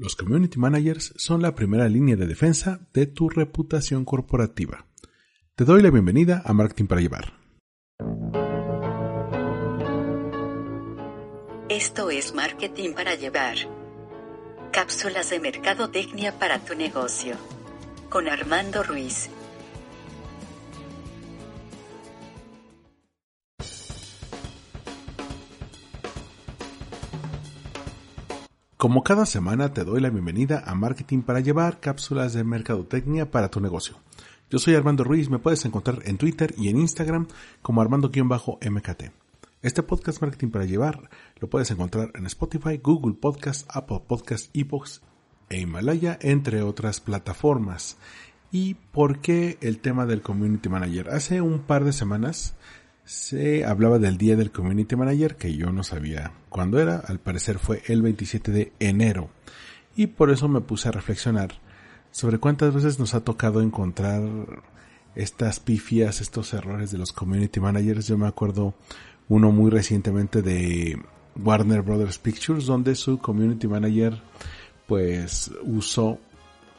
Los community managers son la primera línea de defensa de tu reputación corporativa. Te doy la bienvenida a Marketing para Llevar. Esto es Marketing para Llevar. Cápsulas de mercadotecnia para tu negocio. Con Armando Ruiz. Como cada semana te doy la bienvenida a Marketing para llevar cápsulas de mercadotecnia para tu negocio. Yo soy Armando Ruiz, me puedes encontrar en Twitter y en Instagram como Armando-MKT. Este podcast Marketing para llevar lo puedes encontrar en Spotify, Google Podcast, Apple Podcast, Epox e Himalaya, entre otras plataformas. ¿Y por qué el tema del Community Manager? Hace un par de semanas se hablaba del día del Community Manager, que yo no sabía cuándo era, al parecer fue el 27 de enero. Y por eso me puse a reflexionar sobre cuántas veces nos ha tocado encontrar estas pifias, estos errores de los Community Managers. Yo me acuerdo uno muy recientemente de Warner Brothers Pictures, donde su Community Manager pues usó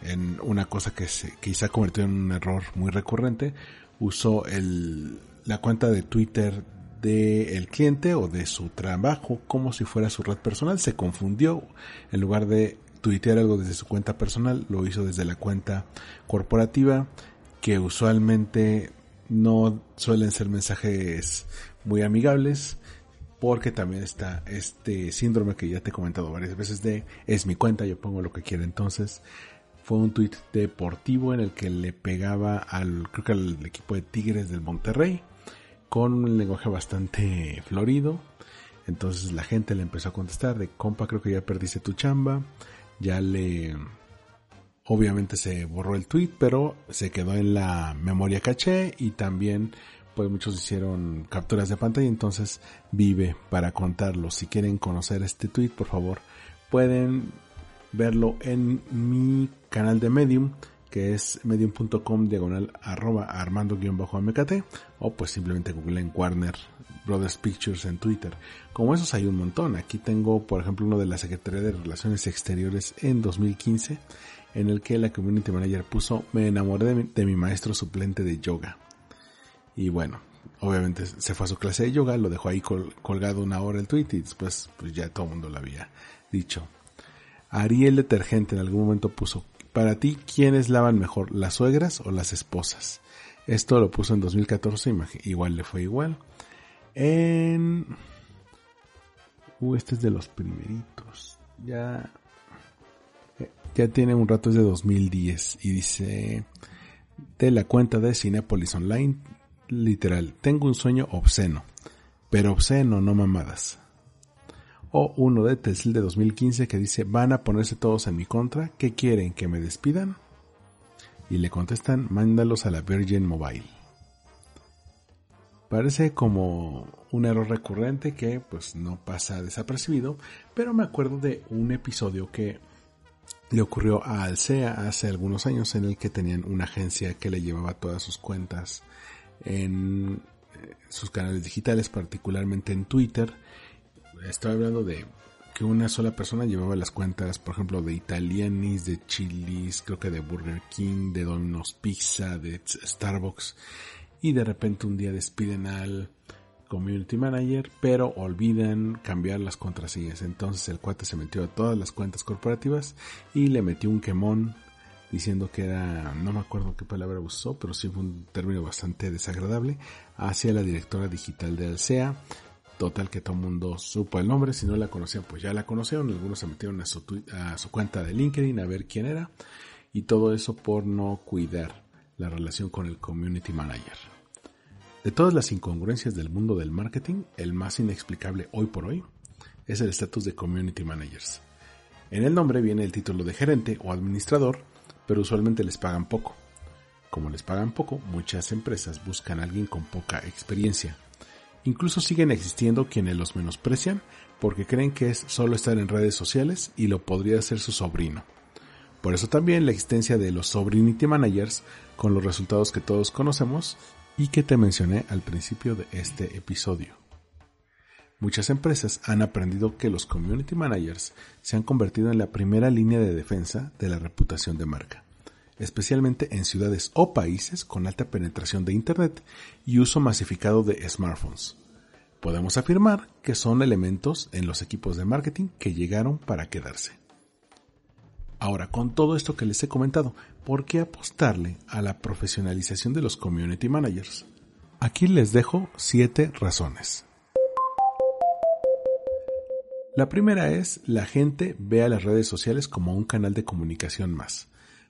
en una cosa que se quizá convirtió en un error muy recurrente, usó el la cuenta de Twitter del cliente o de su trabajo como si fuera su red personal. Se confundió. En lugar de tuitear algo desde su cuenta personal, lo hizo desde la cuenta corporativa, que usualmente no suelen ser mensajes muy amigables, porque también está este síndrome que ya te he comentado varias veces de es mi cuenta, yo pongo lo que quiera. Entonces, fue un tuit deportivo en el que le pegaba al, creo que al equipo de Tigres del Monterrey con un lenguaje bastante florido. Entonces la gente le empezó a contestar de compa creo que ya perdiste tu chamba. Ya le... Obviamente se borró el tweet, pero se quedó en la memoria caché y también pues muchos hicieron capturas de pantalla, entonces vive para contarlo. Si quieren conocer este tweet, por favor, pueden verlo en mi canal de Medium que es medium.com diagonal arroba armando-mkt o pues simplemente google en Warner Brothers Pictures en Twitter. Como esos hay un montón. Aquí tengo, por ejemplo, uno de la Secretaría de Relaciones Exteriores en 2015, en el que la Community Manager puso, me enamoré de mi, maestro suplente de yoga. Y bueno, obviamente se fue a su clase de yoga, lo dejó ahí colgado una hora el tweet y después pues ya todo el mundo lo había dicho. Ariel Detergente en algún momento puso, para ti, ¿quiénes lavan mejor, las suegras o las esposas? Esto lo puso en 2014, igual le fue igual. En... Uh, este es de los primeritos. Ya... Ya tiene un rato, es de 2010. Y dice... De la cuenta de Cinepolis Online, literal, tengo un sueño obsceno. Pero obsceno, no mamadas o uno de Tesla de 2015 que dice van a ponerse todos en mi contra, ¿qué quieren? ¿Que me despidan? Y le contestan, mándalos a la Virgin Mobile. Parece como un error recurrente que pues no pasa desapercibido, pero me acuerdo de un episodio que le ocurrió a Alsea hace algunos años en el que tenían una agencia que le llevaba todas sus cuentas en eh, sus canales digitales, particularmente en Twitter, estaba hablando de que una sola persona llevaba las cuentas, por ejemplo, de Italianis, de Chili's, creo que de Burger King, de Domino's Pizza, de Starbucks, y de repente un día despiden al community manager, pero olvidan cambiar las contraseñas. Entonces el cuate se metió a todas las cuentas corporativas y le metió un quemón diciendo que era, no me acuerdo qué palabra usó, pero sí fue un término bastante desagradable, hacia la directora digital de Alsea, Total que todo el mundo supo el nombre, si no la conocían pues ya la conocieron, algunos se metieron a su, a su cuenta de LinkedIn a ver quién era y todo eso por no cuidar la relación con el community manager. De todas las incongruencias del mundo del marketing, el más inexplicable hoy por hoy es el estatus de community managers. En el nombre viene el título de gerente o administrador, pero usualmente les pagan poco. Como les pagan poco, muchas empresas buscan a alguien con poca experiencia, Incluso siguen existiendo quienes los menosprecian porque creen que es solo estar en redes sociales y lo podría hacer su sobrino. Por eso también la existencia de los Sobrinity Managers con los resultados que todos conocemos y que te mencioné al principio de este episodio. Muchas empresas han aprendido que los community managers se han convertido en la primera línea de defensa de la reputación de marca, especialmente en ciudades o países con alta penetración de Internet y uso masificado de smartphones. Podemos afirmar que son elementos en los equipos de marketing que llegaron para quedarse. Ahora, con todo esto que les he comentado, ¿por qué apostarle a la profesionalización de los community managers? Aquí les dejo siete razones. La primera es, la gente ve a las redes sociales como un canal de comunicación más.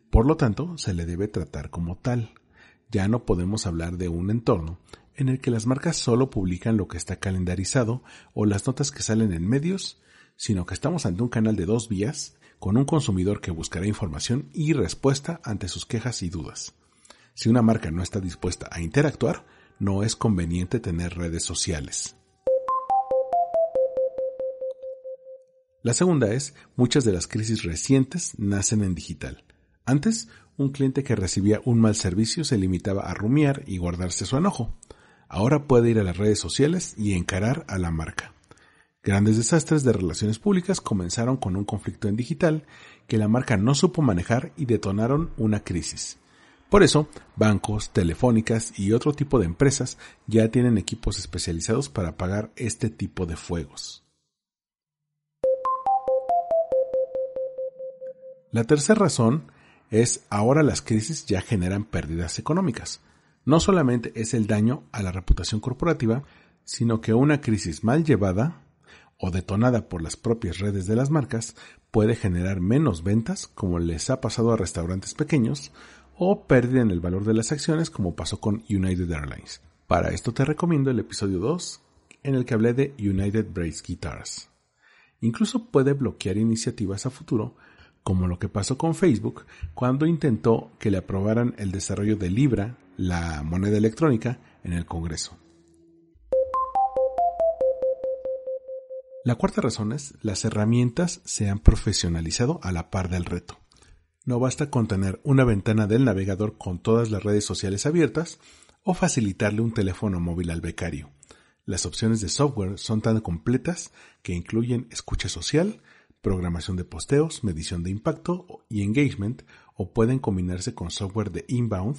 Por lo tanto, se le debe tratar como tal. Ya no podemos hablar de un entorno en el que las marcas solo publican lo que está calendarizado o las notas que salen en medios, sino que estamos ante un canal de dos vías con un consumidor que buscará información y respuesta ante sus quejas y dudas. Si una marca no está dispuesta a interactuar, no es conveniente tener redes sociales. La segunda es, muchas de las crisis recientes nacen en digital. Antes, un cliente que recibía un mal servicio se limitaba a rumiar y guardarse su enojo. Ahora puede ir a las redes sociales y encarar a la marca. Grandes desastres de relaciones públicas comenzaron con un conflicto en digital que la marca no supo manejar y detonaron una crisis. Por eso, bancos, telefónicas y otro tipo de empresas ya tienen equipos especializados para apagar este tipo de fuegos. La tercera razón es ahora las crisis ya generan pérdidas económicas. No solamente es el daño a la reputación corporativa, sino que una crisis mal llevada o detonada por las propias redes de las marcas puede generar menos ventas como les ha pasado a restaurantes pequeños o pérdida en el valor de las acciones como pasó con United Airlines. Para esto te recomiendo el episodio 2 en el que hablé de United Brace Guitars. Incluso puede bloquear iniciativas a futuro como lo que pasó con Facebook cuando intentó que le aprobaran el desarrollo de Libra, la moneda electrónica, en el Congreso. La cuarta razón es las herramientas se han profesionalizado a la par del reto. No basta con tener una ventana del navegador con todas las redes sociales abiertas o facilitarle un teléfono móvil al becario. Las opciones de software son tan completas que incluyen escucha social, programación de posteos, medición de impacto y engagement, o pueden combinarse con software de inbound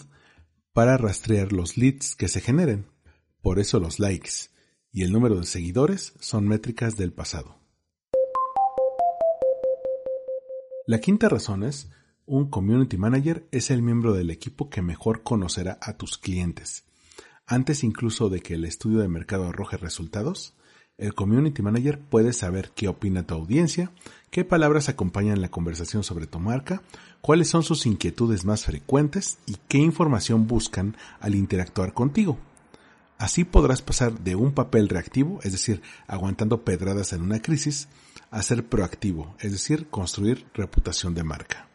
para rastrear los leads que se generen. Por eso los likes y el número de seguidores son métricas del pasado. La quinta razón es, un community manager es el miembro del equipo que mejor conocerá a tus clientes. Antes incluso de que el estudio de mercado arroje resultados, el Community Manager puede saber qué opina tu audiencia, qué palabras acompañan la conversación sobre tu marca, cuáles son sus inquietudes más frecuentes y qué información buscan al interactuar contigo. Así podrás pasar de un papel reactivo, es decir, aguantando pedradas en una crisis, a ser proactivo, es decir, construir reputación de marca.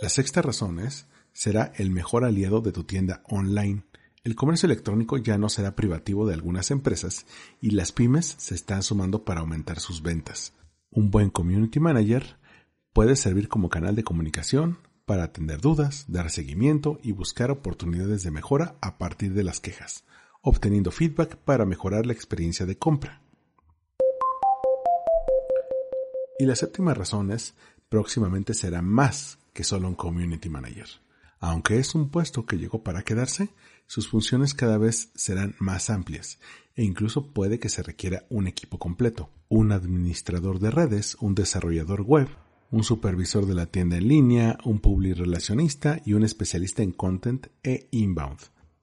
La sexta razón es, será el mejor aliado de tu tienda online el comercio electrónico ya no será privativo de algunas empresas y las pymes se están sumando para aumentar sus ventas. Un buen community manager puede servir como canal de comunicación para atender dudas, dar seguimiento y buscar oportunidades de mejora a partir de las quejas, obteniendo feedback para mejorar la experiencia de compra. Y la séptima razón es, próximamente será más que solo un community manager. Aunque es un puesto que llegó para quedarse, sus funciones cada vez serán más amplias e incluso puede que se requiera un equipo completo, un administrador de redes, un desarrollador web, un supervisor de la tienda en línea, un public relacionista y un especialista en content e inbound.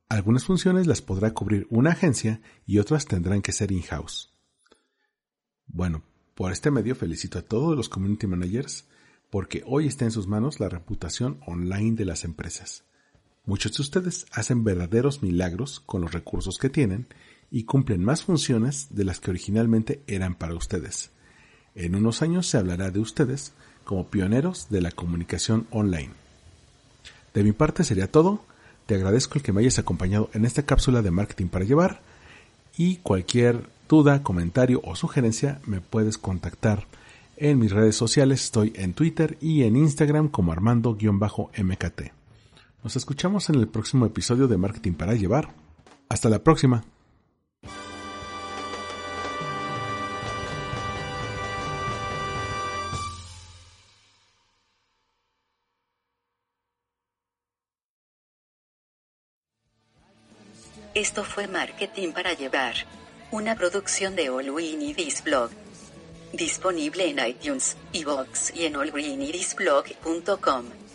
Algunas funciones las podrá cubrir una agencia y otras tendrán que ser in-house. Bueno, por este medio felicito a todos los community managers porque hoy está en sus manos la reputación online de las empresas. Muchos de ustedes hacen verdaderos milagros con los recursos que tienen y cumplen más funciones de las que originalmente eran para ustedes. En unos años se hablará de ustedes como pioneros de la comunicación online. De mi parte sería todo. Te agradezco el que me hayas acompañado en esta cápsula de marketing para llevar y cualquier duda, comentario o sugerencia me puedes contactar en mis redes sociales estoy en Twitter y en Instagram como armando-mkt. Nos escuchamos en el próximo episodio de Marketing para Llevar. Hasta la próxima. Esto fue Marketing para Llevar, una producción de All We Disponible en iTunes, iVoox y en allweenidisblog.com.